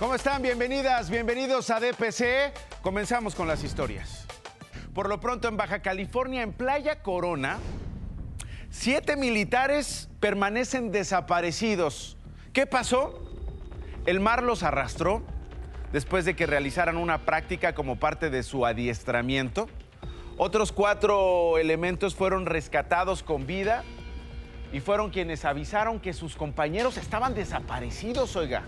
¿Cómo están? Bienvenidas, bienvenidos a DPC. Comenzamos con las historias. Por lo pronto en Baja California, en Playa Corona, siete militares permanecen desaparecidos. ¿Qué pasó? El mar los arrastró después de que realizaran una práctica como parte de su adiestramiento. Otros cuatro elementos fueron rescatados con vida y fueron quienes avisaron que sus compañeros estaban desaparecidos, oiga.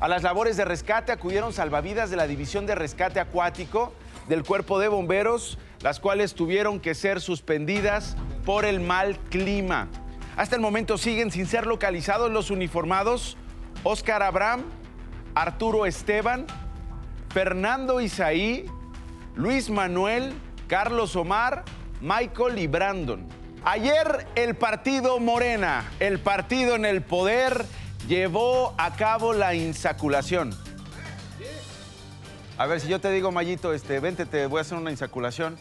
A las labores de rescate acudieron salvavidas de la División de Rescate Acuático del Cuerpo de Bomberos, las cuales tuvieron que ser suspendidas por el mal clima. Hasta el momento siguen sin ser localizados los uniformados Óscar Abraham, Arturo Esteban, Fernando Isaí, Luis Manuel, Carlos Omar, Michael y Brandon. Ayer el partido Morena, el partido en el poder, llevó a cabo la insaculación. A ver, si yo te digo, Mayito, este, vente, te voy a hacer una insaculación.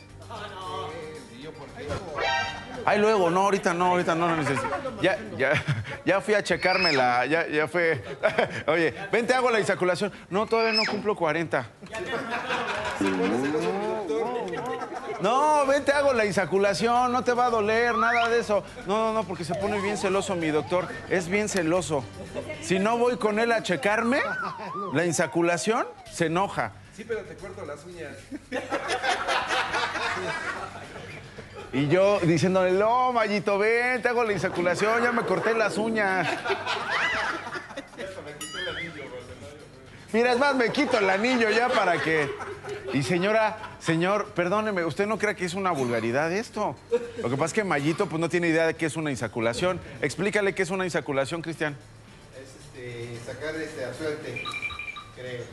Ay, luego, no, ahorita no, ahorita no, no necesito. Ya, ya, ya fui a checármela, ya, ya fue. Oye, vente, hago la insaculación. No, todavía no cumplo 40. No, vente, hago la insaculación, no te va a doler, nada de eso. No, no, no, porque se pone bien celoso mi doctor, es bien celoso. Si no voy con él a checarme la insaculación, se enoja. Sí, pero te corto las uñas. Y yo diciéndole, no, Mayito, ven, te hago la insaculación, ya me corté las uñas. Mira, es más, me quito el anillo ya para que... Y señora, señor, perdóneme, usted no cree que es una vulgaridad esto. Lo que pasa es que Mayito pues no tiene idea de qué es una insaculación. Explícale qué es una insaculación, Cristian. Es este, sacar este, a suerte, creo.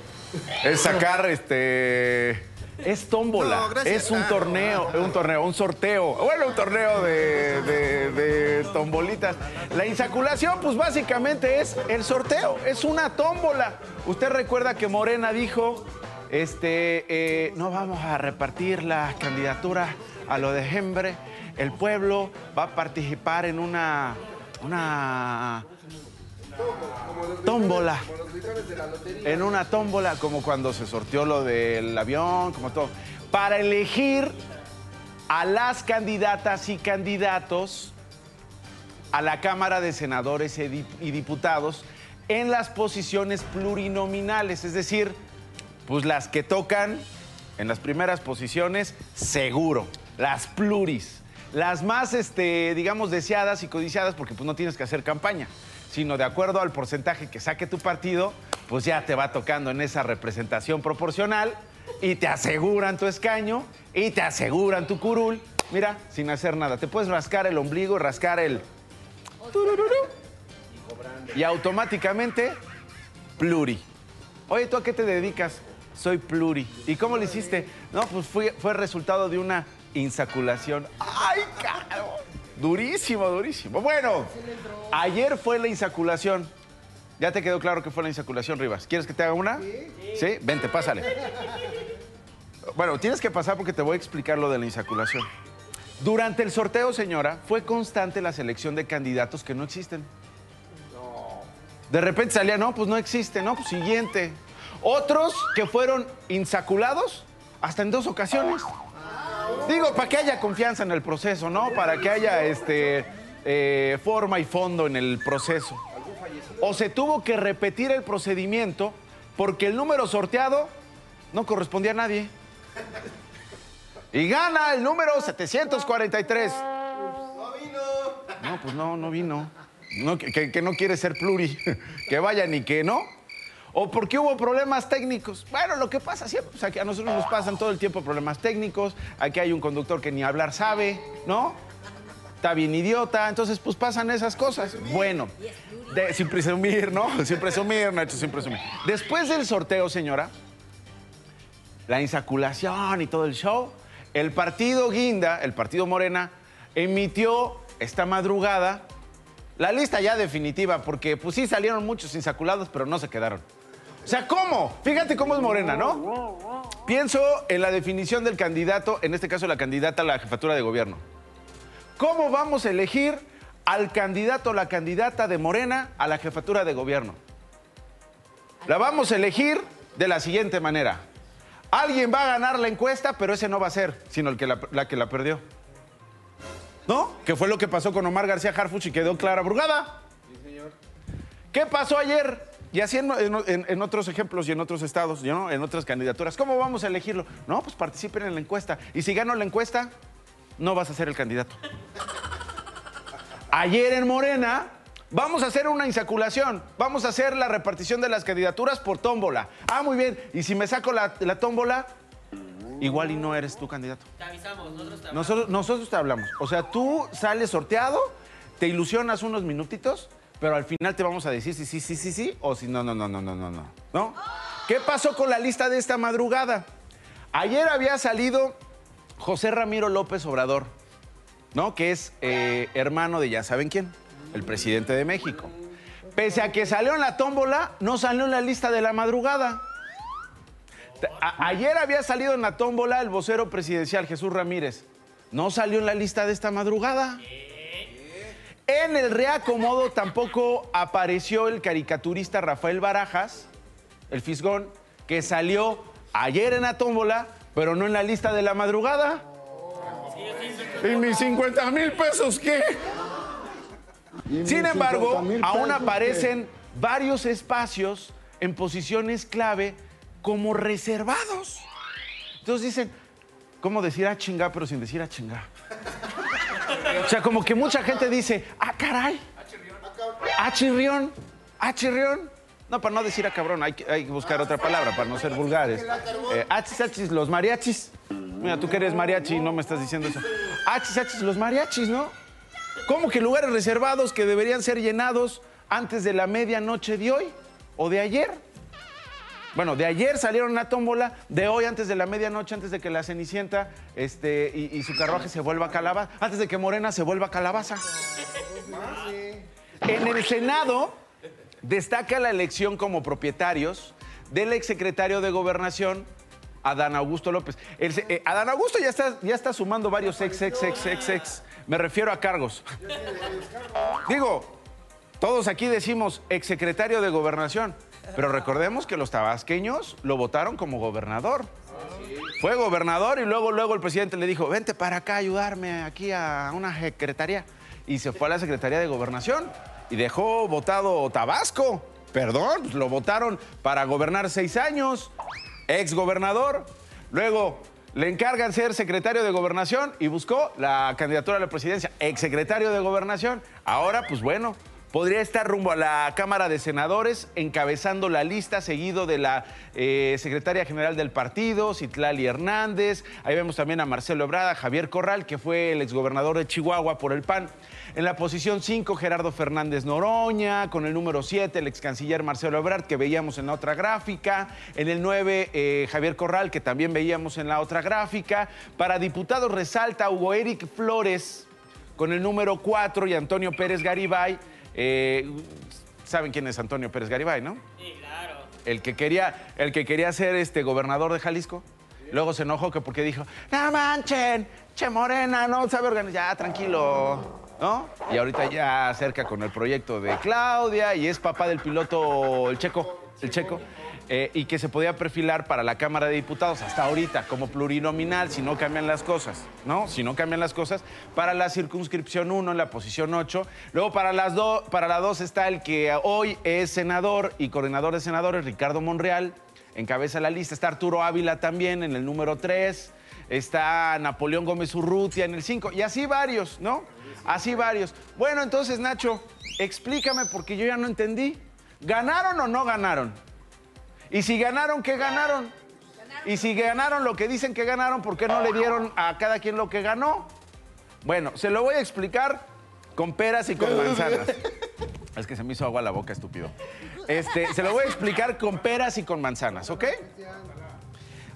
Es sacar este. Es tómbola. No, gracias. es un Ah, torneo, un torneo, un sorteo. Bueno, un torneo de, de- de tombolitas. La insaculación, pues básicamente es el sorteo, es una tómbola. Usted recuerda que Morena dijo: este, eh, no vamos a repartir la candidatura a lo de Hembre. El pueblo va a participar en una. una tómbola. En una tómbola, como cuando se sorteó lo del avión, como todo. Para elegir a las candidatas y candidatos a la Cámara de Senadores y Diputados en las posiciones plurinominales, es decir, pues las que tocan en las primeras posiciones, seguro, las pluris, las más, este, digamos, deseadas y codiciadas, porque pues no tienes que hacer campaña, sino de acuerdo al porcentaje que saque tu partido, pues ya te va tocando en esa representación proporcional y te aseguran tu escaño y te aseguran tu curul. Mira, sin hacer nada, te puedes rascar el ombligo rascar el... Y automáticamente, pluri. Oye, ¿tú a qué te dedicas? Soy pluri. ¿Y cómo lo hiciste? No, pues fue, fue resultado de una insaculación. ¡Ay, caro! Durísimo, durísimo. Bueno, ayer fue la insaculación. ¿Ya te quedó claro que fue la insaculación, Rivas? ¿Quieres que te haga una? Sí. Vente, pásale. Bueno, tienes que pasar porque te voy a explicar lo de la insaculación. Durante el sorteo, señora, fue constante la selección de candidatos que no existen. De repente salía, no, pues no existe, no, pues siguiente. Otros que fueron insaculados hasta en dos ocasiones. Digo, para que haya confianza en el proceso, ¿no? Para que haya este, eh, forma y fondo en el proceso. O se tuvo que repetir el procedimiento porque el número sorteado no correspondía a nadie. Y gana el número 743. ¡No vino! No, pues no, no vino. No, que, que- no quiere ser pluri. Que vaya ni que no. O porque hubo problemas técnicos. Bueno, lo que pasa siempre, pues aquí a nosotros nos pasan todo el tiempo problemas técnicos. Aquí hay un conductor que ni hablar sabe, ¿no? Está bien idiota. Entonces, pues pasan esas cosas. Bueno, de- sin presumir, ¿no? Sin presumir, Nacho, sin presumir. Después del sorteo, señora, la insaculación y todo el show, el partido Guinda, el partido Morena, emitió esta madrugada la lista ya definitiva, porque pues sí salieron muchos insaculados, pero no se quedaron. O sea, ¿cómo? Fíjate cómo es Morena, ¿no? Pienso en la definición del candidato, en este caso la candidata a la jefatura de gobierno. ¿Cómo vamos a elegir al candidato o la candidata de Morena a la jefatura de gobierno? La vamos a elegir de la siguiente manera. Alguien va a ganar la encuesta, pero ese no va a ser, sino el que la, la que la perdió. ¿No? Que fue lo que pasó con Omar García Harfuch y quedó Clara Brugada. ¿Qué pasó ayer? Y así en, en- en otros ejemplos y en otros estados, ¿no? en otras candidaturas. ¿Cómo vamos a elegirlo? No, pues participen en la encuesta. Y si gano la encuesta, no vas a ser el candidato. Ayer en Morena vamos a hacer una insaculación. Vamos a hacer la repartición de las candidaturas por tómbola. Ah, muy bien. Y si me saco la, la tómbola, igual y no eres tu candidato. Te avisamos, nosotros te Nosotros, nosotros te hablamos. O sea, tú sales sorteado, te ilusionas unos minutitos, pero al final te vamos a decir si sí, sí, sí, sí, o si no, no, no, no, no, no, no. ¿No? ¿Qué pasó con la lista de esta madrugada? Ayer había salido José Ramiro López Obrador, ¿no? Que es eh, hermano de ya saben quién, el presidente de México. Pese a que salió en la tómbola, no salió en la lista de la madrugada. Ayer había salido en la tómbola el vocero presidencial Jesús Ramírez. No salió en la lista de esta madrugada. En el reacomodo tampoco apareció el caricaturista Rafael Barajas, el fisgón, que salió ayer en la tómbola, pero no en la lista de la madrugada. ¿Y mis 50 mil pesos qué? Sin embargo, aún aparecen varios espacios en posiciones clave como reservados. Entonces dicen, ¿cómo decir a chinga pero sin decir a chinga? O sea, como que mucha gente dice, ah, caray. A chirrión. A chirrión. No, para no decir a cabrón, hay que, hay que buscar otra palabra para no ser vulgares. Eh, achis, achis, los mariachis. Mira, tú que eres mariachi y no me estás diciendo eso. Achis, achis, los mariachis, ¿no? ¿Cómo que lugares reservados que deberían ser llenados antes de la medianoche de hoy o de ayer? Bueno, de ayer salieron una tómbola, de hoy antes de la medianoche, antes de que la Cenicienta este, y, su carruaje se vuelva calabaza, antes de que Morena se vuelva calabaza. En el Senado destaca la elección como propietarios del exsecretario de Gobernación, Adán Augusto López. Eh, Adán Augusto ya está, ya está sumando varios ex, ex, ex, ex, ex. Me refiero a cargos. Digo, todos aquí decimos exsecretario de Gobernación, pero recordemos que los tabasqueños lo votaron como gobernador. Fue gobernador y luego, luego el presidente le dijo, vente para acá a ayudarme aquí a una secretaría. Y se fue a la Secretaría de Gobernación y dejó votado Tabasco. Perdón, lo votaron para gobernar seis años. Ex gobernador. Luego le encargan ser secretario de Gobernación y buscó la candidatura a la presidencia. Ex secretario de Gobernación. Ahora, pues bueno, podría estar rumbo a la Cámara de Senadores encabezando la lista, seguido de la eh, secretaria general del partido, Citlali Hernández. Ahí vemos también a Marcelo Ebrada, Javier Corral, que fue el exgobernador de Chihuahua por el PAN. En la posición 5, Gerardo Fernández Noroña. Con el número 7, el ex canciller Marcelo Ebrard, que veíamos en la otra gráfica. En el 9, eh, Javier Corral, que también veíamos en la otra gráfica. Para diputados resalta Hugo Eric Flores con el número 4 y Antonio Pérez Garibay. Eh, ¿Saben quién es Antonio Pérez Garibay, no? Sí, claro. El que quería, el que quería ser este gobernador de Jalisco. Luego se enojó que porque dijo, no manchen, che Morena, no sabe organizar, ya tranquilo, ¿no? Y ahorita ya acerca con el proyecto de Claudia y es papá del piloto, el checo, el checo, eh, y que se podía perfilar para la Cámara de Diputados hasta ahorita como plurinominal, si no cambian las cosas, ¿no? Si no cambian las cosas, para la circunscripción 1 en la posición 8. Luego para, las do- para la 2 está el que hoy es senador y coordinador de senadores, Ricardo Monreal, encabeza la lista. Está Arturo Ávila también en el número 3. Está Napoleón Gómez Urrutia en el 5. Y así varios, ¿no? Así varios. Bueno, entonces, Nacho, explícame porque yo ya no entendí. ¿Ganaron o no ganaron? Y si ganaron, ¿qué ganaron? Y si ganaron lo que dicen que ganaron, ¿por qué no le dieron a cada quien lo que ganó? Bueno, se lo voy a explicar con peras y con manzanas. Es que se me hizo agua la boca, estúpido. Este, se lo voy a explicar con peras y con manzanas, ¿ok?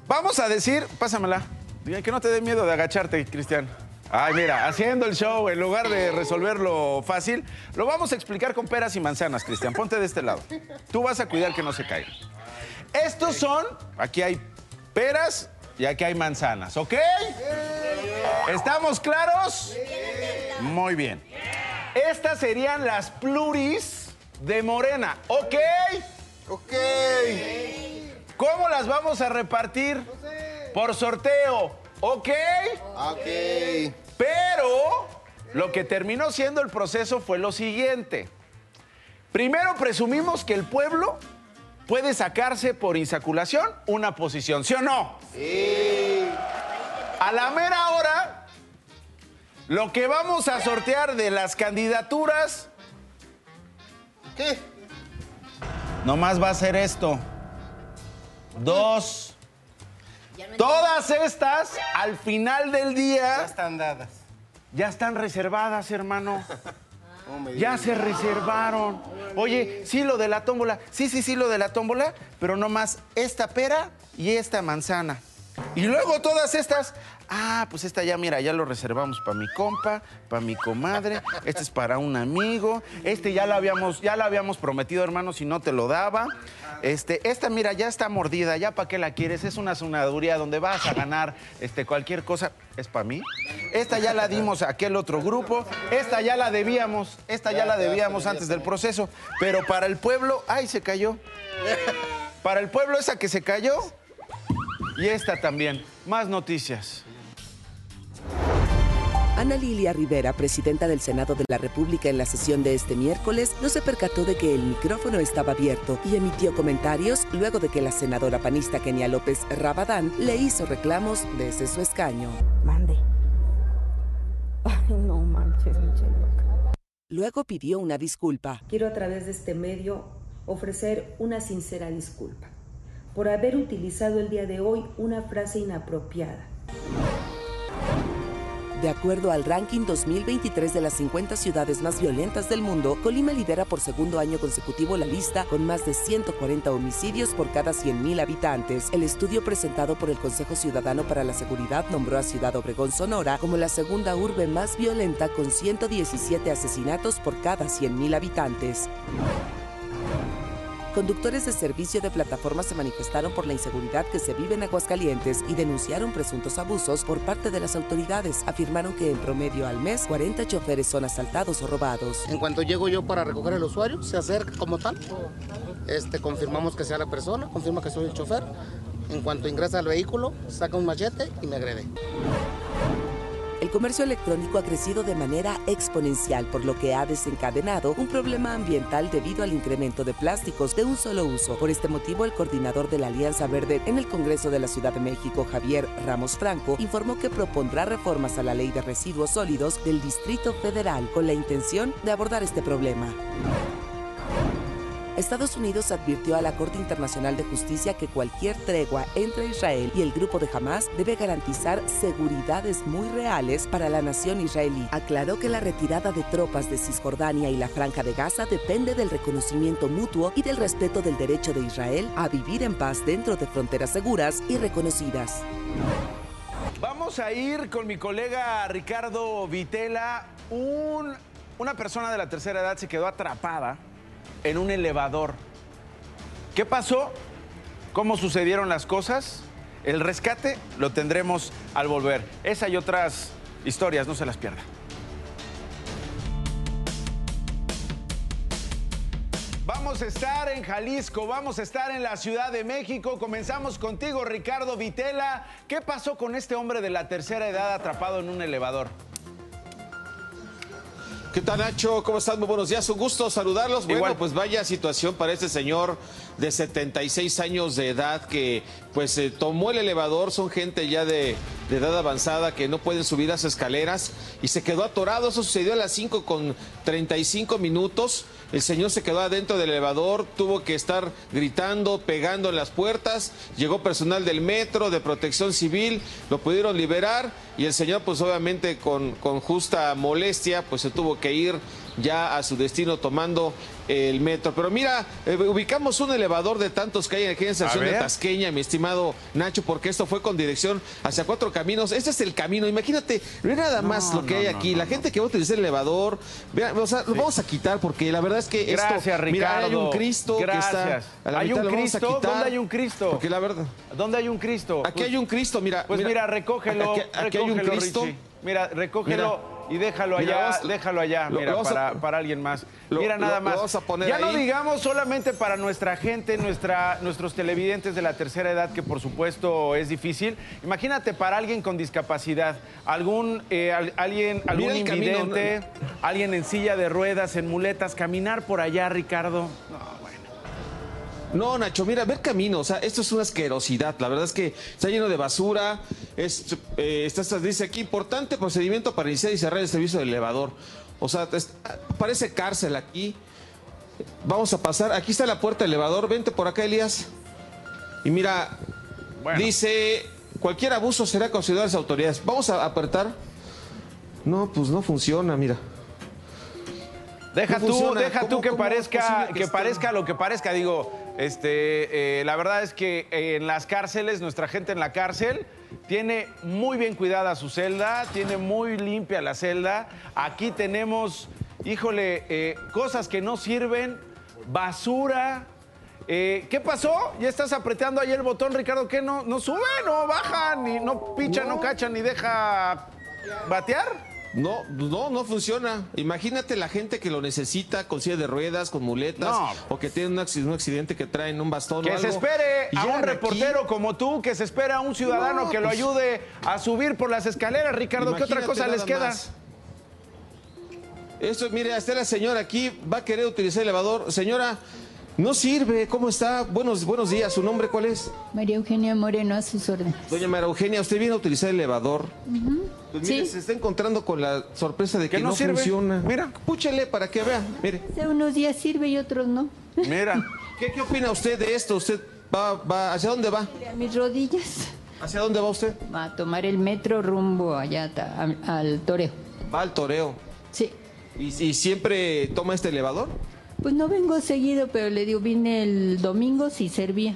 Vamos a decir, pásamela. Diga, Que no te dé miedo de agacharte, Cristian. Ay, mira, haciendo el show en lugar de resolverlo fácil, lo vamos a explicar con peras y manzanas, Cristian. Ponte de este lado. Tú vas a cuidar que no se caiga. Estos son, aquí hay peras y aquí hay manzanas, ¿ok? ¿Estamos claros? Muy bien. Estas serían las pluris de Morena, ¿ok? Ok. ¿Cómo las vamos a repartir? Por sorteo, ¿ok? Ok. Pero lo que terminó siendo el proceso fue lo siguiente. Primero presumimos que el pueblo puede sacarse por insaculación una posición, ¿sí o no? Sí. A la mera hora, lo que vamos a sortear de las candidaturas, ¿Qué? nomás va a ser esto. Dos. Todas estas, al final del Ya día, están dadas. ya están reservadas, hermano. Ya se reservaron. Oye, sí, lo de la tómbola. Sí, sí, sí, lo de la tómbola, pero nomás esta pera y esta manzana. Y luego todas estas. Ah, pues esta ya, mira, ya lo reservamos para mi compa, para mi comadre. Este es para un amigo. Este ya lo habíamos, ya lo habíamos prometido, hermano, si no te lo daba. Este, esta, mira, ya está mordida, ya para qué la quieres. Es una sonaduría donde vas a ganar este, cualquier cosa. ¿Es para mí? Esta ya la dimos a aquel otro grupo. Esta ya la debíamos. Esta ya la debíamos antes del proceso. Pero para el pueblo, ay, se cayó. Para el pueblo, esa que se cayó. Y esta también. Más noticias. Ana Lilia Rivera, presidenta del Senado de la República en la sesión de este miércoles, no se percató de que el micrófono estaba abierto y emitió comentarios luego de que la senadora panista Kenia López Rabadán le hizo reclamos desde su escaño. Mande. Ay, no manches. Luego pidió una disculpa. Quiero a través de este medio ofrecer una sincera disculpa por haber utilizado el día de hoy una frase inapropiada. De acuerdo al ranking 2023 de las 50 ciudades más violentas del mundo, Colima lidera por segundo año consecutivo la lista con más de 140 homicidios por cada 100.000 habitantes. El estudio presentado por el Consejo Ciudadano para la Seguridad nombró a Ciudad Obregón, Sonora, como la segunda urbe más violenta con 117 asesinatos por cada 100.000 habitantes. Conductores de servicio de plataformas se manifestaron por la inseguridad que se vive en Aguascalientes y denunciaron presuntos abusos por parte de las autoridades. Afirmaron que en promedio al mes 40 choferes son asaltados o robados. En cuanto llego yo para recoger el usuario, se acerca como tal. Este, confirmamos que sea la persona, confirma que soy el chofer. En cuanto ingresa al vehículo, saca un machete y me agrede. El comercio electrónico ha crecido de manera exponencial, por lo que ha desencadenado un problema ambiental debido al incremento de plásticos de un solo uso. Por este motivo, el coordinador de la Alianza Verde en el Congreso de la Ciudad de México, Javier Ramos Franco, informó que propondrá reformas a la ley de residuos sólidos del Distrito Federal con la intención de abordar este problema. Estados Unidos advirtió a la Corte Internacional de Justicia que cualquier tregua entre Israel y el grupo de Hamas debe garantizar seguridades muy reales para la nación israelí. Aclaró que la retirada de tropas de Cisjordania y la Franja de Gaza depende del reconocimiento mutuo y del respeto del derecho de Israel a vivir en paz dentro de fronteras seguras y reconocidas. Vamos a ir con mi colega Ricardo Vitela. Un- una persona de la tercera edad se quedó atrapada en un elevador. ¿Qué pasó? ¿Cómo sucedieron las cosas? El rescate lo tendremos al volver. Esa y otras historias, no se las pierda. Vamos a estar en Jalisco, vamos a estar en la Ciudad de México. Comenzamos contigo, Ricardo Vitela. ¿Qué pasó con este hombre de la tercera edad atrapado en un elevador? ¿Qué tal, Nacho? ¿Cómo están? Muy buenos días. Un gusto saludarlos. Bueno, Igual. pues vaya situación para este señor de 76 años de edad que pues eh, tomó el elevador. Son gente ya de, de edad avanzada que no pueden subir las escaleras y se quedó atorado. Eso sucedió a las 5 con 35 minutos. El señor se quedó adentro del elevador, tuvo que estar gritando, pegando en las puertas. Llegó personal del metro, de protección civil, lo pudieron liberar y el señor pues obviamente con, con justa molestia pues se tuvo que ir ya a su destino tomando el metro. Pero mira, eh, ubicamos un elevador de tantos que hay aquí en la estación de. Tasqueña, mi estimado Nacho, porque esto fue con dirección hacia cuatro caminos. Este es el camino. Imagínate, ve nada más lo que no, hay aquí. no, la gente que va a utilizar el elevador, o sea, lo vamos a quitar porque la verdad es que esto. Gracias, Mira, hay Ricardo. un Cristo que está. Gracias. a la ¿Hay mitad, un Cristo? ¿Dónde hay un Cristo? Porque la verdad. ¿Dónde hay un Cristo? Aquí Pues- hay un Cristo, mira. Pues mira, recógelo. Aquí, aquí hay un Cristo. Richie. Mira, recógelo. Y déjalo Mira, allá, vamos- déjalo allá, lo- mira, lo vamos a- para, para alguien más. lo- mira nada más. vamos a poner ya no ahí. digamos solamente para nuestra gente, nuestra, nuestros televidentes de la tercera edad, que por supuesto es difícil. Imagínate para alguien con discapacidad, algún, eh, al- alguien, algún camino, invidente, alguien en silla de ruedas, en muletas, caminar por allá, Ricardo. No. No, Nacho, mira, ver camino, o sea, esto es una asquerosidad. La verdad es que está lleno de basura. Es, eh, está, está- dice aquí, importante procedimiento para iniciar y cerrar el servicio del elevador. O sea, parece cárcel aquí. Vamos a pasar. Aquí está la puerta del elevador. Vente por acá, Elías. Y mira, Bueno. dice, cualquier abuso será considerado a las autoridades. Vamos a apretar. No, pues no funciona, mira. Deja No tú, funciona. deja tú ¿Cómo- que parezca, que, parezca lo que parezca. Digo, este, eh, la verdad es que eh, en las cárceles, nuestra gente en la cárcel tiene muy bien cuidada su celda, tiene muy limpia la celda. Aquí tenemos, híjole, eh, cosas que no sirven, basura. Eh, ¿Qué pasó? ¿Ya estás apretando ahí el botón, Ricardo? ¿Qué no, no sube, no baja, ni no picha, no, cacha, ni deja batear? No, no, no funciona. Imagínate la gente que lo necesita con silla de ruedas, con muletas, No. o que tiene un accidente, que traen un bastón. o Que se algo, espere y a un aquí. reportero como tú, que se espere a un ciudadano No, que lo pues- ayude a subir por las escaleras, Ricardo. ¿Qué otra cosa les queda? más. Esto, mire, hasta la señora aquí va a querer utilizar el elevador. Señora, no sirve. ¿Cómo está? Buenos, buenos días. ¿Su nombre cuál es? María Eugenia Moreno a sus órdenes. Doña María Eugenia, usted viene a utilizar el elevador. Pues mire, Sí. se está encontrando con la sorpresa de que, no no, sirve. funciona. Mira. Púchele para que vea. Mire. Hace unos días sirve y otros no. Mira, ¿Qué, qué opina usted de esto? ¿Usted va, va, hacia dónde va? A mis rodillas. ¿Hacia dónde va usted? Va a tomar el metro rumbo allá al toreo. Va al toreo. Sí. ¿Y, y siempre toma este elevador? Pues no vengo seguido, pero le digo, vine el domingo, sí servía.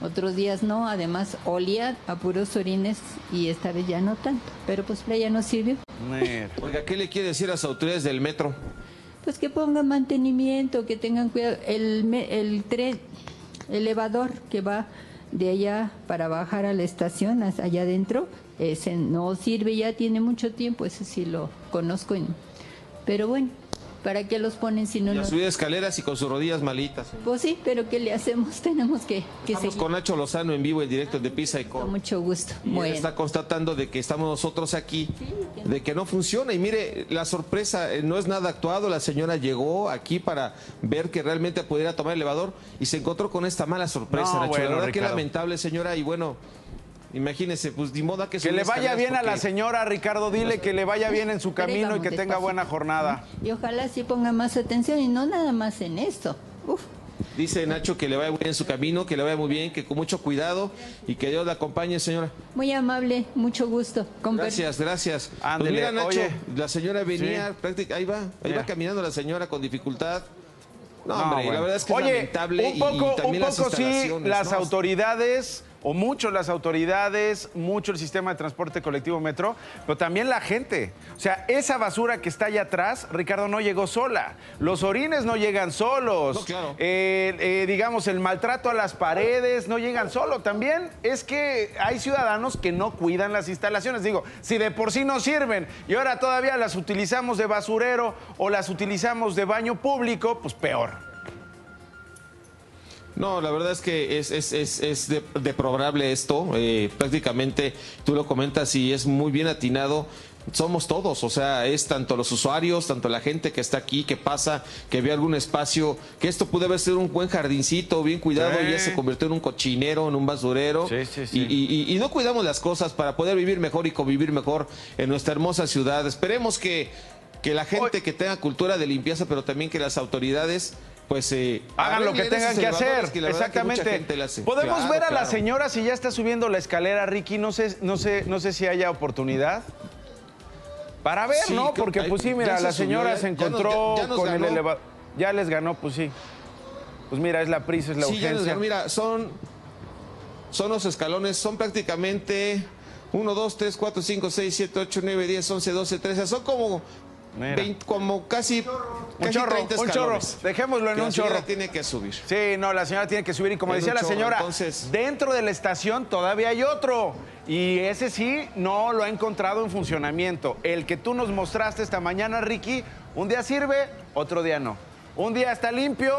Otros días no, además olía a puros orines y esta vez ya no tanto. Pero pues para ya no sirvió. Oiga, ¿qué le quiere decir a las autoridades del metro? Pues que pongan mantenimiento, que tengan cuidado. El, me- el tren, elevador que va de allá para bajar a la estación, hasta allá adentro, ese no sirve, ya tiene mucho tiempo, ese sí lo conozco. pero bueno, ¿para qué los ponen si no Y a nos... subir escaleras y con sus rodillas malitas. Pues sí, pero ¿qué le hacemos? Tenemos que, que Estamos seguir. con Nacho Lozano en vivo en directo de Pisa y Con Con. mucho gusto. Y él Bueno. está constatando de que estamos nosotros aquí, de que no funciona. Y mire, la sorpresa eh, no es nada actuado. La señora llegó aquí para ver que realmente pudiera tomar el elevador y se encontró con esta mala sorpresa, No, Nacho. bueno, la verdad que Ricardo. lamentable, señora. Y bueno, imagínese, pues ni modo que Que le vaya bien a la señora, Ricardo. Dile que le vaya bien en su camino y que tenga despacio. buena jornada. Y ojalá sí ponga más atención y no nada más en esto. Uf. Dice Nacho que le vaya muy bien en su camino, que le vaya muy bien, que con mucho cuidado y que Dios la acompañe, señora. Muy amable, mucho gusto. Gracias, gracias. Pues mira, Nacho, oye. la señora venía, Sí. práctica- ahí va, ahí va caminando la señora con dificultad. No, No, hombre, bueno. la verdad es que es lamentable un poco, y, y también un las poco sí, instalaciones, las ¿no? autoridades, o mucho las autoridades, mucho el sistema de transporte colectivo metro, pero también la gente. O sea, esa basura que está allá atrás, Ricardo, no llegó sola. Los orines no llegan solos. No, claro. Eh, eh, digamos, el maltrato a las paredes no llegan solo. También es que hay ciudadanos que no cuidan las instalaciones. Digo, si de por sí no sirven y ahora todavía las utilizamos de basurero o las utilizamos de baño público, pues peor. No, la verdad es que es, es, es, es de- deplorable esto. eh, prácticamente, tú lo comentas y es muy bien atinado. Somos todos, o sea, es tanto los usuarios, tanto la gente que está aquí, que pasa, que ve algún espacio, que esto puede haber sido un buen jardincito, bien cuidado, Sí. y ya se convirtió en un cochinero, en un basurero. Sí, sí, sí. Y, y- y- no cuidamos las cosas para poder vivir mejor y convivir mejor en nuestra hermosa ciudad. Esperemos que, que la gente que tenga cultura de limpieza, pero también que las autoridades, pues eh, Hagan lo que tengan que hacer. que la que Exactamente. le hace. Podemos Claro, ver a la claro. señora si ya está subiendo la escalera, Ricky. No sé, no sé, no sé si haya oportunidad. Para ver, Sí, ¿no? Porque pues sí, ya mira, se la subió, señora ya- se ya nos- encontró ya- ya con el ganó. elevador. Ya les ganó, pues sí. Pues mira, es la prisa, es la Sí, ya nos urgencia. ganó. mira, son, son los escalones, son prácticamente 1, 2, 3, 4, 5, 6, 7, 8, 9, 10, 11, 12, 13. Son como. 20 como casi Un Casi chorro, 30 un chorro. Dejémoslo en Que un la señora chorro. tiene que subir. Sí, no, la señora tiene que subir y como En decía la chorro, señora, entonces- dentro de la estación todavía hay otro y ese sí no lo ha encontrado en funcionamiento. El que tú nos mostraste esta mañana, Ricky, un día sirve, otro día no. Un día está limpio,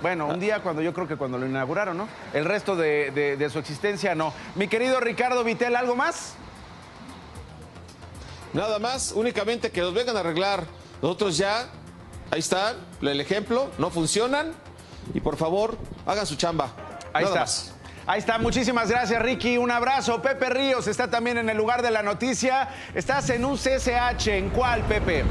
bueno, un día cuando yo creo que cuando lo inauguraron, ¿no? El resto de, de- de su existencia no. Mi querido Ricardo Vitel, ¿algo más? Nada más, únicamente que los vengan a arreglar. Nosotros ya, ahí está el ejemplo, no funcionan. Y por favor, hagan su chamba. Ahí Nada está. más. Ahí está, muchísimas gracias Ricky, un abrazo. Pepe Ríos está también en el lugar de la noticia. Estás en un CCH, ¿en cuál, Pepe?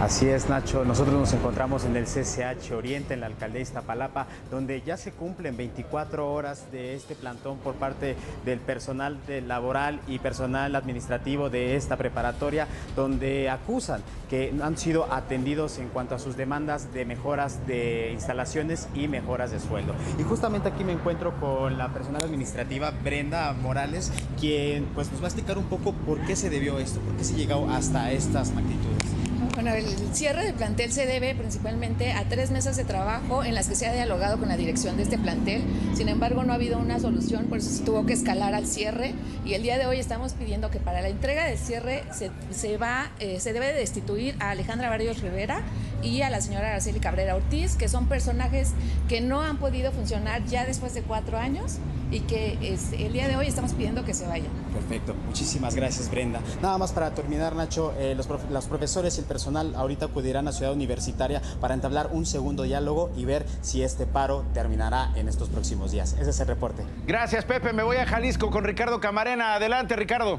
Así es, Nacho. Nosotros nos encontramos en el CCH Oriente, en la alcaldía Iztapalapa, donde ya se cumplen 24 horas de este plantón por parte del personal de laboral y personal administrativo de esta preparatoria, donde acusan que han sido atendidos en cuanto a sus demandas de mejoras de instalaciones y mejoras de sueldo. Y justamente aquí me encuentro con la personal administrativa Brenda Morales, quien pues nos va a explicar un poco por qué se debió esto, por qué se llegó hasta estas magnitudes. Bueno, el cierre del plantel se debe principalmente a tres mesas de trabajo en las que se ha dialogado con la dirección de este plantel. Sin embargo, no ha habido una solución, por eso se tuvo que escalar al cierre. Y el día de hoy estamos pidiendo que para la entrega del cierre se, se va, eh, se debe de destituir a Alejandra Barrios Rivera y a la señora Araceli Cabrera Ortiz, que son personajes que no han podido funcionar ya después de cuatro años y que es- el día de hoy estamos pidiendo que se vayan. Perfecto, muchísimas gracias Brenda. Nada más para terminar Nacho, eh, los, prof- los profesores y el personal ahorita acudirán a Ciudad Universitaria para entablar un segundo diálogo y ver si este paro terminará en estos próximos días. Ese es el reporte. Gracias, Pepe. Me voy a Jalisco con Ricardo Camarena. Adelante, Ricardo.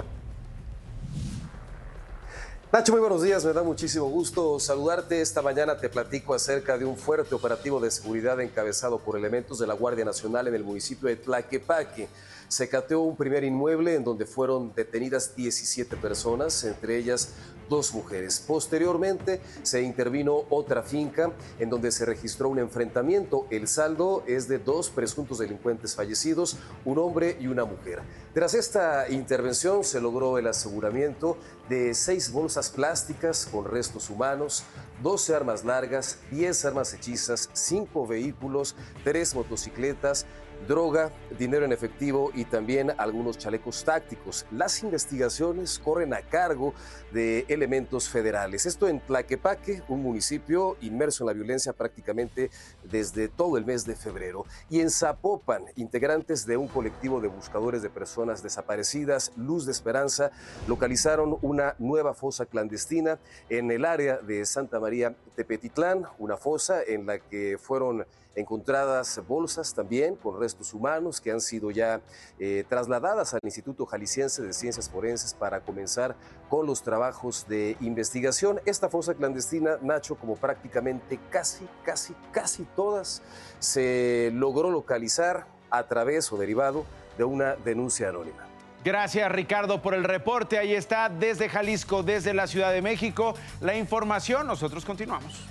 Nacho, muy buenos días, me da muchísimo gusto saludarte. Esta mañana te platico acerca de un fuerte operativo de seguridad encabezado por elementos de la Guardia Nacional en el municipio de Tlaquepaque. Se cateó un primer inmueble en donde fueron detenidas 17 personas, entre ellas dos mujeres. Posteriormente se intervino otra finca en donde se registró un enfrentamiento. El saldo es de dos presuntos delincuentes fallecidos, un hombre y una mujer. Tras esta intervención se logró el aseguramiento de seis bolsas plásticas con restos humanos, 12 armas largas, 10 armas hechizas, 5 vehículos, 3 motocicletas, droga, dinero en efectivo y también algunos chalecos tácticos. Las investigaciones corren a cargo de elementos federales. Esto en Tlaquepaque, un municipio inmerso en la violencia prácticamente desde todo el mes de febrero. Y en Zapopan, integrantes de un colectivo de buscadores de personas desaparecidas, Luz de Esperanza, localizaron una nueva fosa clandestina en el área de Santa María Tepetitlán, una fosa en la que fueron encontradas bolsas también con restos humanos que han sido ya eh, trasladadas al Instituto Jalisciense de Ciencias Forenses para comenzar con los trabajos de investigación. Esta fosa clandestina, Nacho, como prácticamente casi, casi, casi todas, se logró localizar a través o derivado de una denuncia anónima. Gracias, Ricardo, por el reporte. Ahí está, desde Jalisco, desde la Ciudad de México, la información. Nosotros continuamos.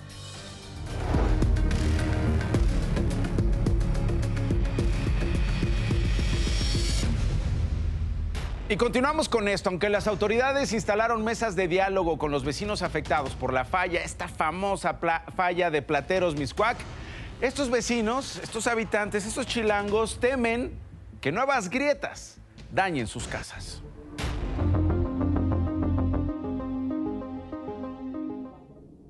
Y continuamos con esto, aunque las autoridades instalaron mesas de diálogo con los vecinos afectados por la falla, esta famosa falla de Plateros Miscuac, estos vecinos, estos habitantes, estos chilangos temen que nuevas grietas dañen sus casas.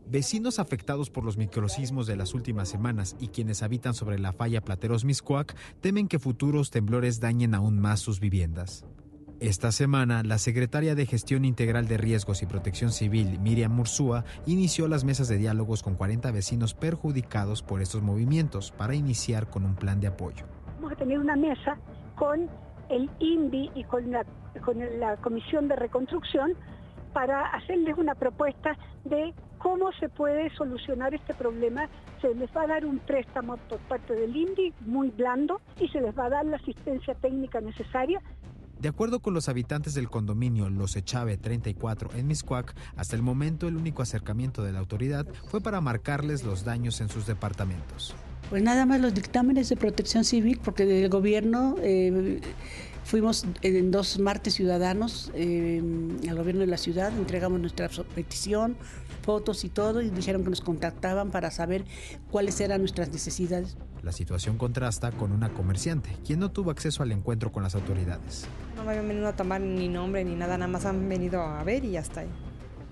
Vecinos afectados por los microsismos de las últimas semanas y quienes habitan sobre la falla Plateros Miscuac temen que futuros temblores dañen aún más sus viviendas. Esta semana, la secretaria de Gestión Integral de Riesgos y Protección Civil, Miriam Mursúa, inició las mesas de diálogos con 40 vecinos perjudicados por estos movimientos para iniciar con un plan de apoyo. Vamos a tener una mesa con el INVI y con la, Comisión de Reconstrucción para hacerles una propuesta de cómo se puede solucionar este problema. Se les va a dar un préstamo por parte del INVI muy blando y se les va a dar la asistencia técnica necesaria De acuerdo con los habitantes del condominio Los Echave 34 en Miscuac, hasta el momento el único acercamiento de la autoridad fue para marcarles los daños en sus departamentos. Pues nada más los dictámenes de protección civil, porque del gobierno eh, fuimos en dos martes ciudadanos eh, al gobierno de la ciudad, entregamos nuestra petición, fotos y todo, y dijeron que nos contactaban para saber cuáles eran nuestras necesidades. La situación contrasta con una comerciante, quien no tuvo acceso al encuentro con las autoridades. No me habían venido a tomar ni nombre ni nada, nada más han venido a ver y ya está ahí.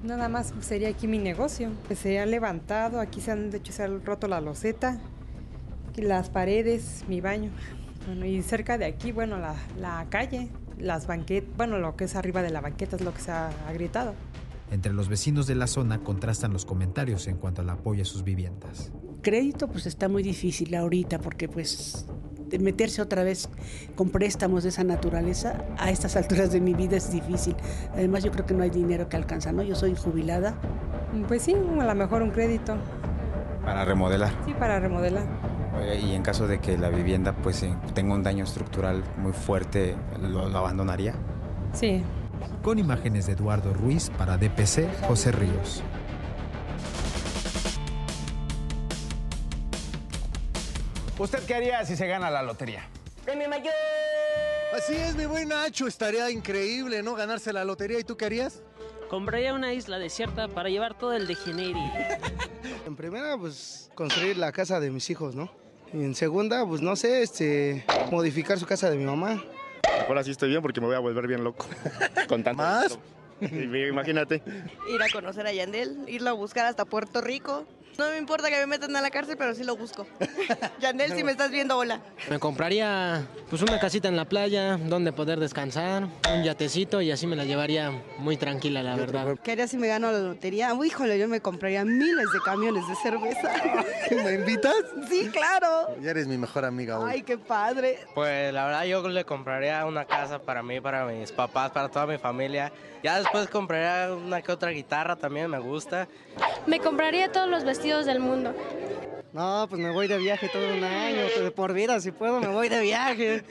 Nada más sería aquí mi negocio. Se han levantado, aquí se han de hecho se ha roto la loseta, las paredes, mi baño. Bueno, y cerca de aquí, bueno, la, la calle, las banquetas, bueno, lo que es arriba de la banqueta es lo que se ha agrietado. Entre los vecinos de la zona contrastan los comentarios en cuanto al apoyo a sus viviendas. Crédito pues está muy difícil ahorita porque pues de meterse otra vez con préstamos de esa naturaleza a estas alturas de mi vida es difícil. Además yo creo que no hay dinero que alcanza, ¿no? Yo soy jubilada. Pues sí, a lo mejor un crédito. Para remodelar. Sí, para remodelar. Y en caso de que la vivienda pues tenga un daño estructural muy fuerte, ¿lo, lo abandonaría? Sí. Con imágenes de Eduardo Ruiz para DPC, José Ríos. ¿Usted qué haría si se gana la lotería? ¡Premio mayor! Así es, mi buen Nacho. Estaría increíble, ¿no? Ganarse la lotería. ¿Y tú qué harías? Compraría una isla desierta para llevar todo el degenere. En primera, pues construir la casa de mis hijos, ¿no? Y en segunda, pues no sé, este, modificar su casa de mi mamá. Mejor así estoy bien porque me voy a volver bien loco. Con tanto ¿Más? Imagínate. Ir a conocer a Yandel, irlo a buscar hasta Puerto Rico. No me importa que me metan a la cárcel, pero sí lo busco. Yandel, si me estás viendo, hola. Me compraría pues una casita en la playa donde poder descansar, un yatecito y así me la llevaría muy tranquila, la verdad. ¿Qué haría si me gano la lotería? Uy, híjole, yo me compraría miles de camiones de cerveza. ¿Me invitas? Sí, claro. Ya eres mi mejor amiga hoy. Ay, qué padre. Pues la verdad yo le compraría una casa para mí, para mis papás, para toda mi familia. Ya después compraría una que otra guitarra, también me gusta. Me compraría todos los vestidos del mundo. No, pues me voy de viaje todo un año, de por vida, si puedo, me voy de viaje.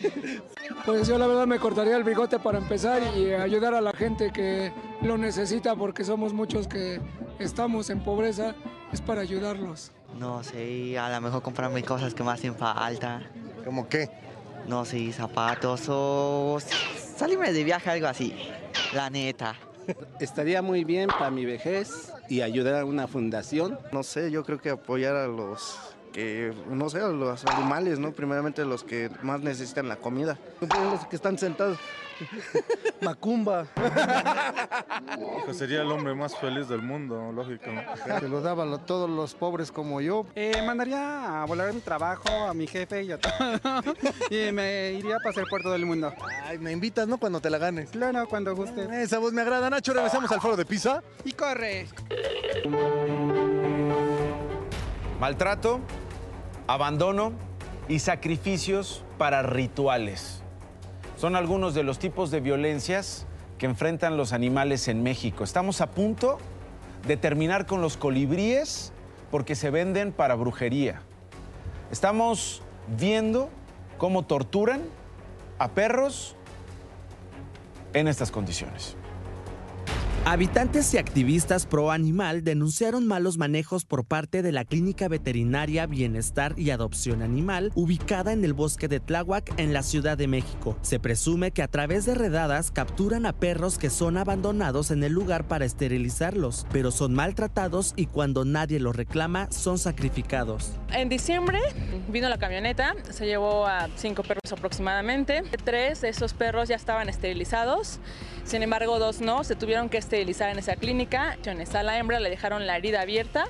Pues yo la verdad me cortaría el bigote para empezar y ayudar a la gente que lo necesita porque somos muchos que estamos en pobreza, es para ayudarlos. No sé, a lo mejor comprarme cosas que me hacen falta. ¿Cómo qué? No sé, zapatos o salirme de viaje, algo así. La neta. Estaría muy bien para mi vejez y ayudar a una fundación. No sé, yo creo que apoyar a los que, no sé, a los animales, ¿no? Primeramente los que más necesitan la comida. Los que están sentados. Macumba. Hijo, sería el hombre más feliz del mundo, lógico. Que lo daban a todos los pobres como yo. Eh, mandaría a volar mi trabajo a mi jefe y a todo. y me iría a pasar por todo el mundo. Ay, me invitas, ¿no? Cuando te la ganes. Claro, cuando guste. Esa voz me agrada, Nacho. Regresamos al foro de Pisa. Y corre. Maltrato, abandono y sacrificios para rituales. Son algunos de los tipos de violencias que enfrentan los animales en México. Estamos a punto de terminar con los colibríes porque se venden para brujería. Estamos viendo cómo torturan a perros en estas condiciones. Habitantes y activistas pro animal denunciaron malos manejos por parte de la Clínica Veterinaria Bienestar y Adopción Animal, ubicada en el bosque de Tláhuac, en la Ciudad de México. Se presume que a través de redadas capturan a perros que son abandonados en el lugar para esterilizarlos, pero son maltratados y cuando nadie los reclama son sacrificados. En diciembre vino la camioneta, se llevó a cinco perros aproximadamente. Tres de esos perros ya estaban esterilizados, sin embargo dos no, se tuvieron que esterilizar en esa clínica. A la hembra le dejaron la herida abierta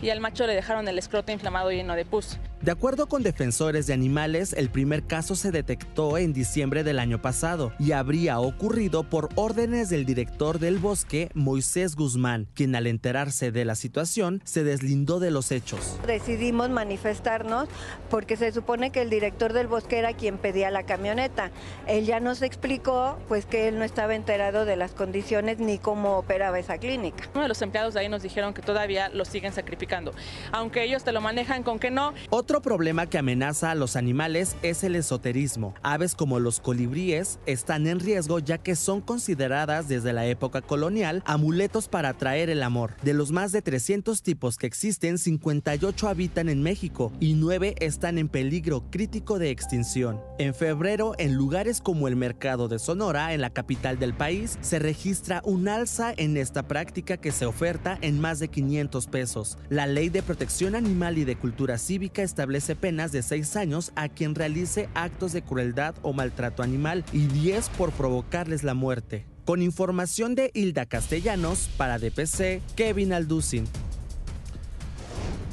y al macho le dejaron el escroto inflamado lleno de pus. De acuerdo con defensores de animales, el primer caso se detectó en diciembre del año pasado y habría ocurrido por órdenes del director del bosque, Moisés Guzmán, quien al enterarse de la situación se deslindó de los hechos. Decidimos manifestarnos porque se supone que el director del bosque era quien pedía la camioneta. Él ya nos explicó pues que él no estaba enterado de las condiciones ni cómo operaba esa clínica. Uno de los empleados de ahí nos dijeron que todavía lo siguen sacrificando, aunque ellos te lo manejan con que no. Otro Otro problema que amenaza a los animales es el esoterismo. Aves como los colibríes están en riesgo ya que son consideradas desde la época colonial amuletos para atraer el amor. De los más de 300 tipos que existen, 58 habitan en México y 9 están en peligro crítico de extinción. En febrero, en lugares como el mercado de Sonora, en la capital del país, se registra un alza en esta práctica que se oferta en más de 500 pesos. La Ley de Protección Animal y de Cultura Cívica establece penas de 6 años a quien realice actos de crueldad o maltrato animal y 10 por provocarles la muerte. Con información de Hilda Castellanos, para DPC, Kevin Alducin.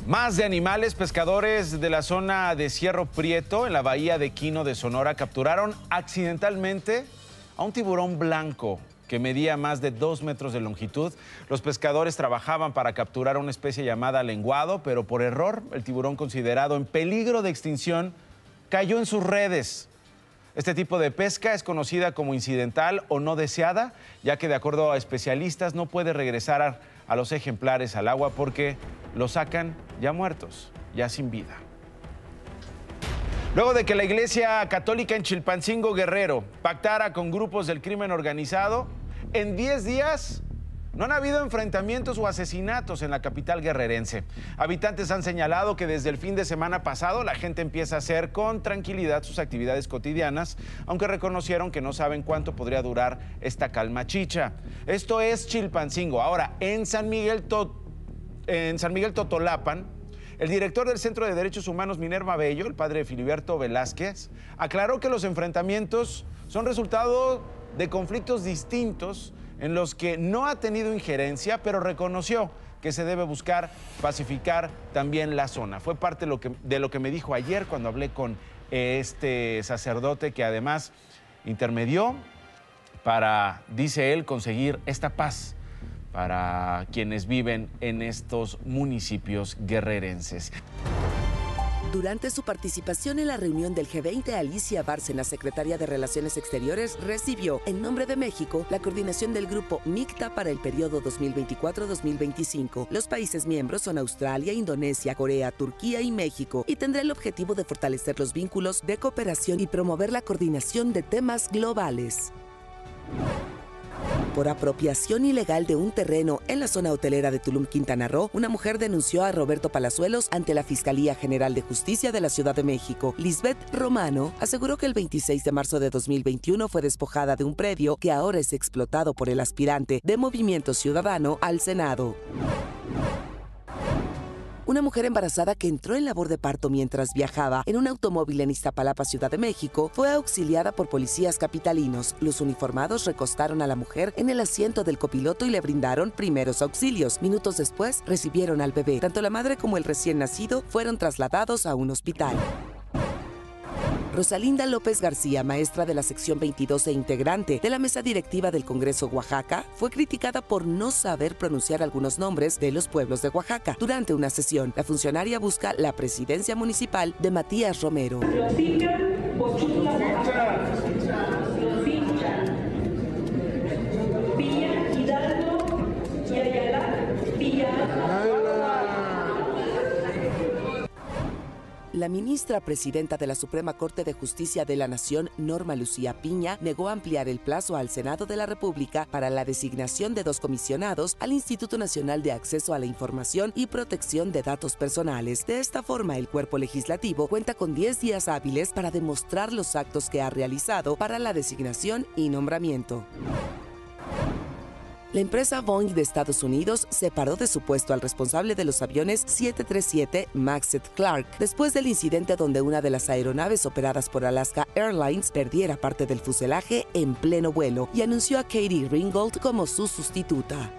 Más de animales, pescadores de la zona de Cierro Prieto, en la bahía de Quino de Sonora, capturaron accidentalmente a un tiburón blanco que medía más de dos metros de longitud. Los pescadores trabajaban para capturar una especie llamada lenguado, pero por error el tiburón considerado en peligro de extinción cayó en sus redes. Este tipo de pesca es conocida como incidental o no deseada, ya que de acuerdo a especialistas no puede regresar a, a los ejemplares al agua porque los sacan ya muertos, ya sin vida. Luego de que la Iglesia Católica en Chilpancingo Guerrero pactara con grupos del crimen organizado, en 10 días no han habido enfrentamientos o asesinatos en la capital guerrerense. Habitantes han señalado que desde el fin de semana pasado la gente empieza a hacer con tranquilidad sus actividades cotidianas, aunque reconocieron que no saben cuánto podría durar esta calma chicha. Esto es Chilpancingo. Ahora, en San Miguel, en San Miguel Totolapan, el director del Centro de Derechos Humanos Minerva Bello, el padre Filiberto Velázquez, aclaró que los enfrentamientos son resultado de conflictos distintos en los que no ha tenido injerencia, pero reconoció que se debe buscar pacificar también la zona. Fue parte de lo que, me dijo ayer cuando hablé con este sacerdote que además intermedió para, dice él, conseguir esta paz para quienes viven en estos municipios guerrerenses. Durante su participación en la reunión del G20, Alicia Bárcena, secretaria de Relaciones Exteriores, recibió, en nombre de México, la coordinación del grupo MICTA para el periodo 2024-2025. Los países miembros son Australia, Indonesia, Corea, Turquía y México, y tendrá el objetivo de fortalecer los vínculos de cooperación y promover la coordinación de temas globales por apropiación ilegal de un terreno en la zona hotelera de Tulum, Quintana Roo, una mujer denunció a Roberto Palazuelos ante la Fiscalía General de Justicia de la Ciudad de México. Lisbeth Romano aseguró que el 26 de marzo de 2021 fue despojada de un predio que ahora es explotado por el aspirante de Movimiento Ciudadano al Senado. Una mujer embarazada que entró en labor de parto mientras viajaba en un automóvil en Iztapalapa, Ciudad de México, fue auxiliada por policías capitalinos. Los uniformados recostaron a la mujer en el asiento del copiloto y le brindaron primeros auxilios. Minutos después recibieron al bebé. Tanto la madre como el recién nacido fueron trasladados a un hospital. Rosalinda López García, maestra de la sección 22 e integrante de la mesa directiva del Congreso Oaxaca, fue criticada por no saber pronunciar algunos nombres de los pueblos de Oaxaca. Durante una sesión, la funcionaria busca la presidencia municipal de Matías Romero. Ministra presidenta de la Suprema Corte de Justicia de la Nación, Norma Lucía Piña, negó ampliar el plazo al Senado de la República para la designación de dos comisionados al Instituto Nacional de Acceso a la Información y Protección de Datos Personales. De esta forma, el cuerpo legislativo cuenta con 10 días hábiles para demostrar los actos que ha realizado para la designación y nombramiento. La empresa Boeing de Estados Unidos separó de su puesto al responsable de los aviones 737 Maxet Clark después del incidente donde una de las aeronaves operadas por Alaska Airlines perdiera parte del fuselaje en pleno vuelo y anunció a Katie Ringgold como su sustituta.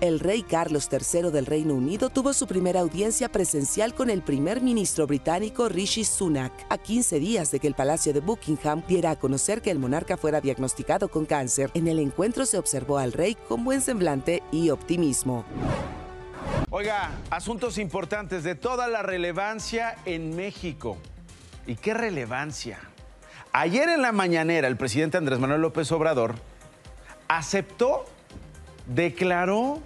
El rey Carlos III del Reino Unido tuvo su primera audiencia presencial con el primer ministro británico Rishi Sunak, a 15 días de que el Palacio de Buckingham diera a conocer que el monarca fuera diagnosticado con cáncer. En el encuentro se observó al rey con buen semblante y optimismo. Oiga, asuntos importantes de toda la relevancia en México. ¿Y qué relevancia? Ayer en la mañanera el presidente Andrés Manuel López Obrador aceptó, declaró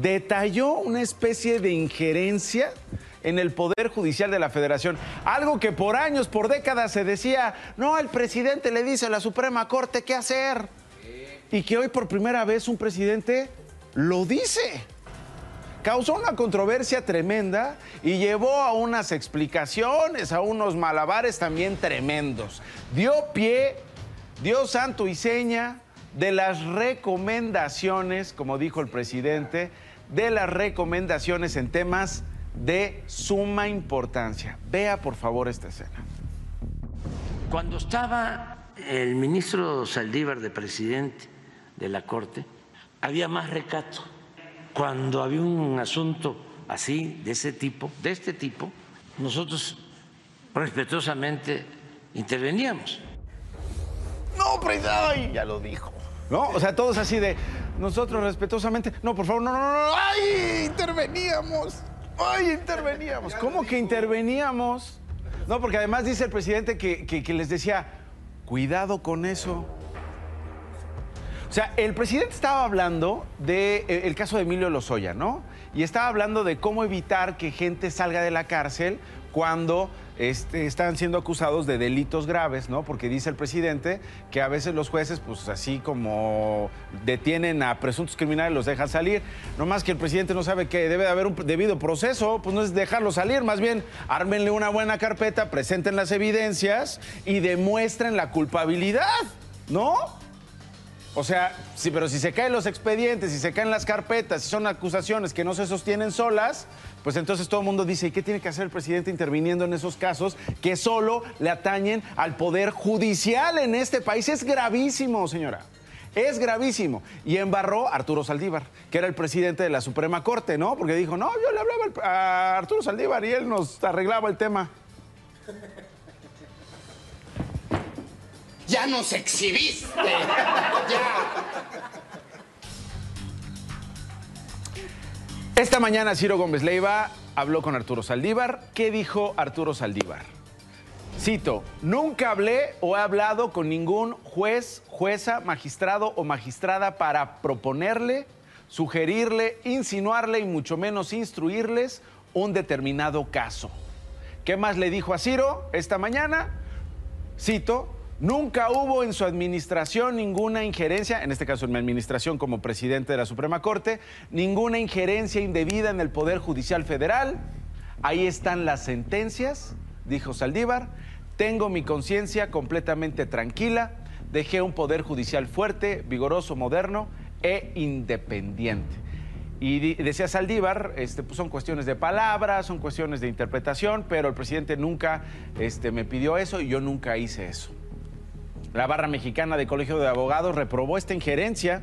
detalló una especie de injerencia en el Poder Judicial de la Federación. Algo que por años, por décadas se decía, no, el presidente le dice a la Suprema Corte qué hacer. Y que hoy por primera vez un presidente lo dice. Causó una controversia tremenda y llevó a unas explicaciones, a unos malabares también tremendos. Dio pie, dio santo y seña de las recomendaciones, como dijo el presidente, de las recomendaciones en temas de suma importancia. Vea por favor esta escena. Cuando estaba el ministro Saldívar de presidente de la Corte, había más recato. Cuando había un asunto así, de ese tipo, de este tipo, nosotros respetuosamente interveníamos. No, presidente, ya lo dijo. ¿No? O sea, todos así de, nosotros respetuosamente, no, por favor, no, no, no, ay, interveníamos, ay, interveníamos. ¿Cómo que interveníamos? No, porque además dice el presidente que, que, que les decía, cuidado con eso. O sea, el presidente estaba hablando del de, el caso de Emilio Lozoya, ¿no? Y estaba hablando de cómo evitar que gente salga de la cárcel cuando este, están siendo acusados de delitos graves, ¿no? Porque dice el presidente que a veces los jueces, pues así como detienen a presuntos criminales, los dejan salir. No más que el presidente no sabe que debe de haber un debido proceso, pues no es dejarlo salir, más bien ármenle una buena carpeta, presenten las evidencias y demuestren la culpabilidad, ¿no? O sea, sí, pero si se caen los expedientes, si se caen las carpetas, si son acusaciones que no se sostienen solas, pues entonces todo el mundo dice, ¿y qué tiene que hacer el presidente interviniendo en esos casos que solo le atañen al poder judicial en este país? Es gravísimo, señora. Es gravísimo. Y embarró Arturo Saldívar, que era el presidente de la Suprema Corte, ¿no? Porque dijo, no, yo le hablaba a Arturo Saldívar y él nos arreglaba el tema. Ya nos exhibiste. ya. Esta mañana Ciro Gómez Leiva habló con Arturo Saldívar. ¿Qué dijo Arturo Saldívar? Cito, nunca hablé o he hablado con ningún juez, jueza, magistrado o magistrada para proponerle, sugerirle, insinuarle y mucho menos instruirles un determinado caso. ¿Qué más le dijo a Ciro esta mañana? Cito, Nunca hubo en su administración ninguna injerencia, en este caso en mi administración como presidente de la Suprema Corte, ninguna injerencia indebida en el Poder Judicial Federal. Ahí están las sentencias, dijo Saldívar. Tengo mi conciencia completamente tranquila. Dejé un Poder Judicial fuerte, vigoroso, moderno e independiente. Y decía Saldívar, este, pues son cuestiones de palabras, son cuestiones de interpretación, pero el presidente nunca este, me pidió eso y yo nunca hice eso. La barra mexicana de Colegio de Abogados reprobó esta injerencia.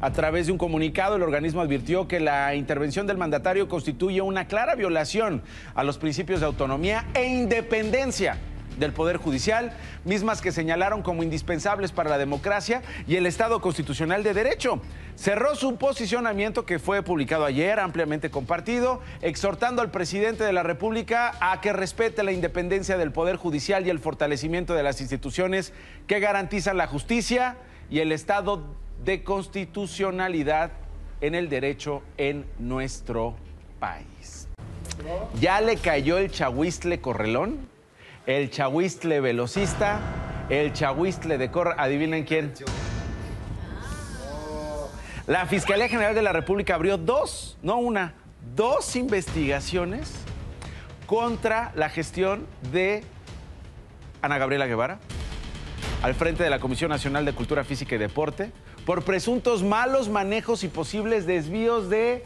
A través de un comunicado, el organismo advirtió que la intervención del mandatario constituye una clara violación a los principios de autonomía e independencia del Poder Judicial, mismas que señalaron como indispensables para la democracia y el Estado constitucional de derecho. Cerró su posicionamiento que fue publicado ayer, ampliamente compartido, exhortando al presidente de la República a que respete la independencia del Poder Judicial y el fortalecimiento de las instituciones que garantizan la justicia y el Estado de constitucionalidad en el derecho en nuestro país. ¿Ya le cayó el chahuistle correlón? El chahuistle velocista, el chahuistle de corra. Adivinen quién. La Fiscalía General de la República abrió dos, no una, dos investigaciones contra la gestión de Ana Gabriela Guevara al frente de la Comisión Nacional de Cultura Física y Deporte por presuntos malos manejos y posibles desvíos de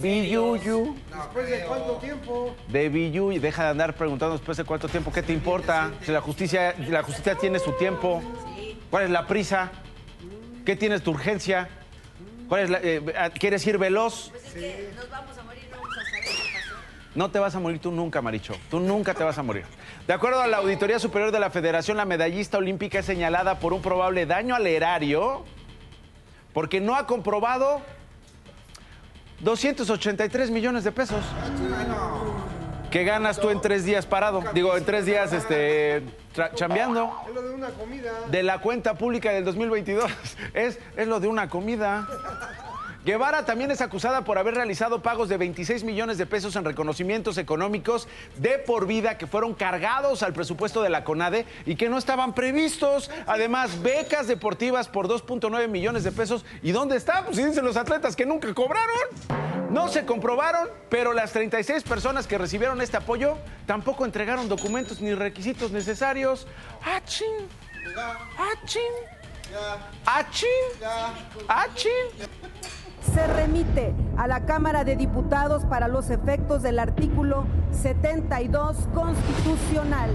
Biyuyu. ¿Después de cuánto tiempo? De Biyuyu. Deja de andar preguntando después de cuánto tiempo. ¿Qué te importa? Si la justicia, la justicia tiene su tiempo. ¿Cuál es la prisa? ¿Qué tienes tu urgencia? ¿Cuál es la, eh, ¿Quieres ir veloz? Pues es que nos vamos a morir, no vamos a saber qué pasó. No te vas a morir tú nunca, Maricho. Tú nunca te vas a morir. De acuerdo a la Auditoría Superior de la Federación, la medallista olímpica es señalada por un probable daño al erario porque no ha comprobado 283 millones de pesos. ¿Qué ganas tú en tres días parado? Digo, en tres días este, chambeando. Es lo de una comida. De la cuenta pública del 2022. Es, es lo de una comida. Guevara también es acusada por haber realizado pagos de 26 millones de pesos en reconocimientos económicos de por vida que fueron cargados al presupuesto de la CONADE y que no estaban previstos. Además, becas deportivas por 2.9 millones de pesos. ¿Y dónde está? Pues dicen los atletas que nunca cobraron. No se comprobaron, pero las 36 personas que recibieron este apoyo tampoco entregaron documentos ni requisitos necesarios. ¡Achín! ¡Achín! ¡Achín! ¡Achín! Se remite a la Cámara de Diputados para los efectos del artículo 72 constitucional.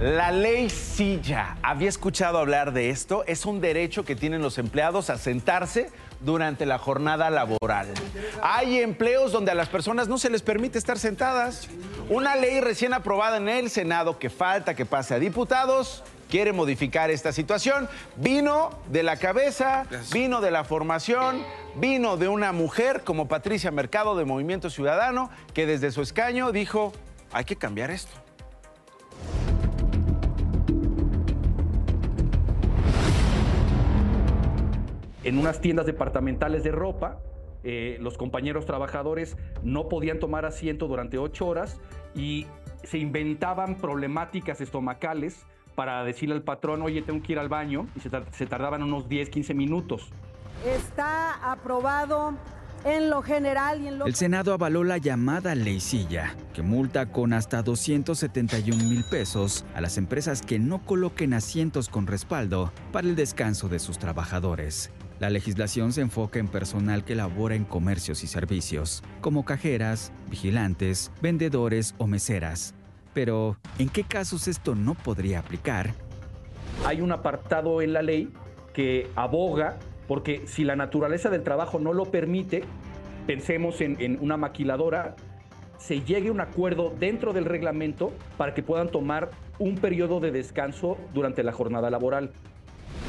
La ley silla. ¿Había escuchado hablar de esto? Es un derecho que tienen los empleados a sentarse durante la jornada laboral. Hay empleos donde a las personas no se les permite estar sentadas. Una ley recién aprobada en el Senado que falta que pase a diputados quiere modificar esta situación. Vino de la cabeza, vino de la formación, vino de una mujer como Patricia Mercado de Movimiento Ciudadano, que desde su escaño dijo, hay que cambiar esto. En unas tiendas departamentales de ropa, eh, los compañeros trabajadores no podían tomar asiento durante ocho horas y se inventaban problemáticas estomacales para decirle al patrón, oye, tengo que ir al baño, y se, tardaban unos 10, 15 minutos. Está aprobado en lo general y en lo... El Senado avaló la llamada ley silla, que multa con hasta 271 mil pesos a las empresas que no coloquen asientos con respaldo para el descanso de sus trabajadores. La legislación se enfoca en personal que labora en comercios y servicios, como cajeras, vigilantes, vendedores o meseras, pero, ¿en qué casos esto no podría aplicar? Hay un apartado en la ley que aboga porque si la naturaleza del trabajo no lo permite, pensemos en, una maquiladora, se llegue a un acuerdo dentro del reglamento para que puedan tomar un periodo de descanso durante la jornada laboral.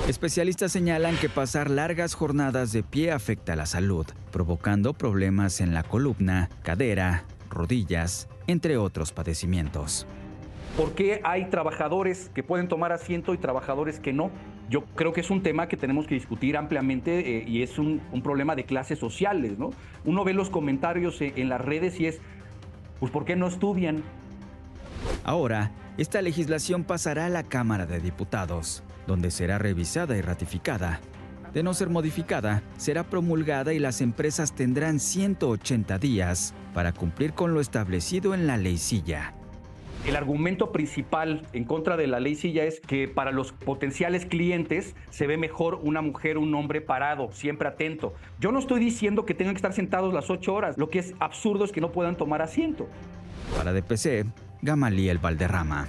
Especialistas señalan que pasar largas jornadas de pie afecta a la salud, provocando problemas en la columna, cadera, rodillas entre otros padecimientos. ¿Por qué hay trabajadores que pueden tomar asiento y trabajadores que no? Yo creo que es un tema que tenemos que discutir ampliamente eh, y es un, problema de clases sociales, ¿no? Uno ve los comentarios en, en las redes y es, pues ¿por qué no estudian? Ahora, esta legislación pasará a la Cámara de Diputados, donde será revisada y ratificada. De no ser modificada, será promulgada y las empresas tendrán 180 días para cumplir con lo establecido en la ley silla. El argumento principal en contra de la ley silla es que para los potenciales clientes se ve mejor una mujer o un hombre parado, siempre atento. Yo no estoy diciendo que tengan que estar sentados las ocho horas, lo que es absurdo es que no puedan tomar asiento. Para DPC, Gamaliel Valderrama.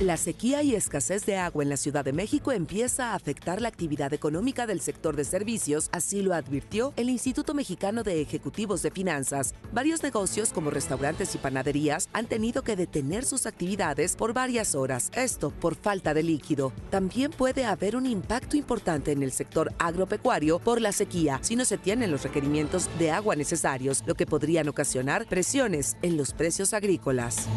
La sequía y escasez de agua en la Ciudad de México empieza a afectar la actividad económica del sector de servicios, así lo advirtió el Instituto Mexicano de Ejecutivos de Finanzas. Varios negocios como restaurantes y panaderías han tenido que detener sus actividades por varias horas, esto por falta de líquido. También puede haber un impacto importante en el sector agropecuario por la sequía si no se tienen los requerimientos de agua necesarios, lo que podrían ocasionar presiones en los precios agrícolas.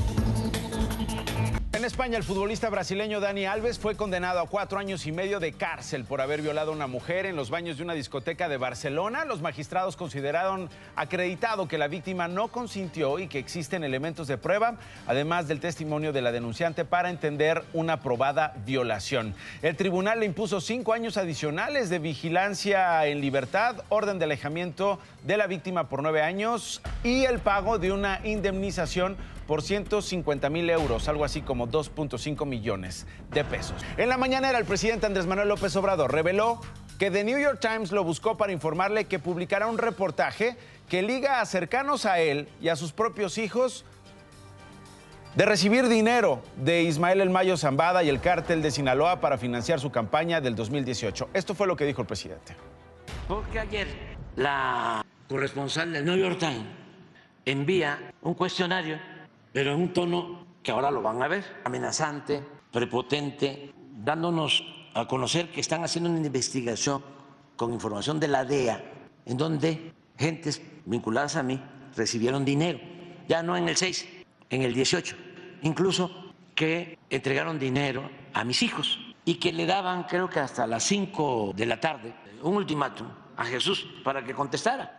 En España, el futbolista brasileño Dani Alves fue condenado a cuatro años y medio de cárcel por haber violado a una mujer en los baños de una discoteca de Barcelona. Los magistrados consideraron acreditado que la víctima no consintió y que existen elementos de prueba, además del testimonio de la denunciante, para entender una probada violación. El tribunal le impuso cinco años adicionales de vigilancia en libertad, orden de alejamiento de la víctima por nueve años y el pago de una indemnización por 150 mil euros, algo así como 2.5 millones de pesos. En la mañanera, el presidente Andrés Manuel López Obrador reveló que The New York Times lo buscó para informarle que publicará un reportaje que liga a cercanos a él y a sus propios hijos de recibir dinero de Ismael El Mayo Zambada y el cártel de Sinaloa para financiar su campaña del 2018. Esto fue lo que dijo el presidente. Porque ayer la corresponsal del New York Times envía un cuestionario pero en un tono que ahora lo van a ver, amenazante, prepotente, dándonos a conocer que están haciendo una investigación con información de la DEA, en donde gentes vinculadas a mí recibieron dinero, ya no en el 6, en el 18, incluso que entregaron dinero a mis hijos y que le daban creo que hasta las 5 de la tarde un ultimátum a Jesús para que contestara.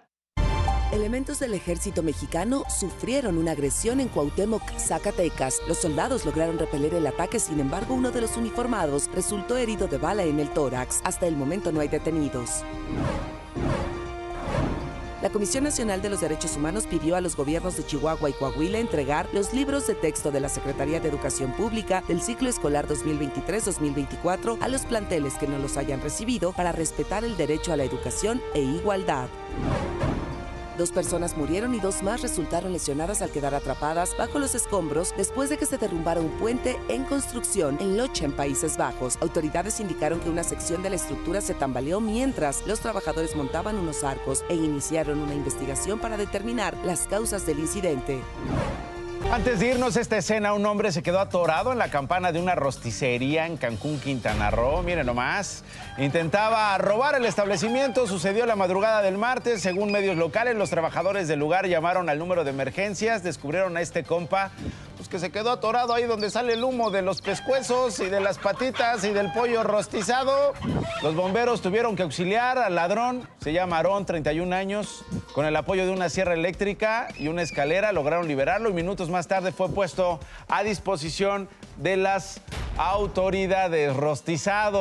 Elementos del ejército mexicano sufrieron una agresión en Cuauhtémoc, Zacatecas. Los soldados lograron repeler el ataque, sin embargo, uno de los uniformados resultó herido de bala en el tórax. Hasta el momento no hay detenidos. La Comisión Nacional de los Derechos Humanos pidió a los gobiernos de Chihuahua y Coahuila entregar los libros de texto de la Secretaría de Educación Pública del ciclo escolar 2023-2024 a los planteles que no los hayan recibido para respetar el derecho a la educación e igualdad. Dos personas murieron y dos más resultaron lesionadas al quedar atrapadas bajo los escombros después de que se derrumbara un puente en construcción en Loche, en Países Bajos. Autoridades indicaron que una sección de la estructura se tambaleó mientras los trabajadores montaban unos arcos e iniciaron una investigación para determinar las causas del incidente. Antes de irnos a esta escena, un hombre se quedó atorado en la campana de una rosticería en Cancún, Quintana Roo. Miren nomás. Intentaba robar el establecimiento. Sucedió la madrugada del martes. Según medios locales, los trabajadores del lugar llamaron al número de emergencias. Descubrieron a este compa pues, que se quedó atorado ahí donde sale el humo de los pescuezos y de las patitas y del pollo rostizado. Los bomberos tuvieron que auxiliar al ladrón. Se llama Aarón, 31 años. Con el apoyo de una sierra eléctrica y una escalera lograron liberarlo y minutos más tarde fue puesto a disposición de las autoridades. Rostizado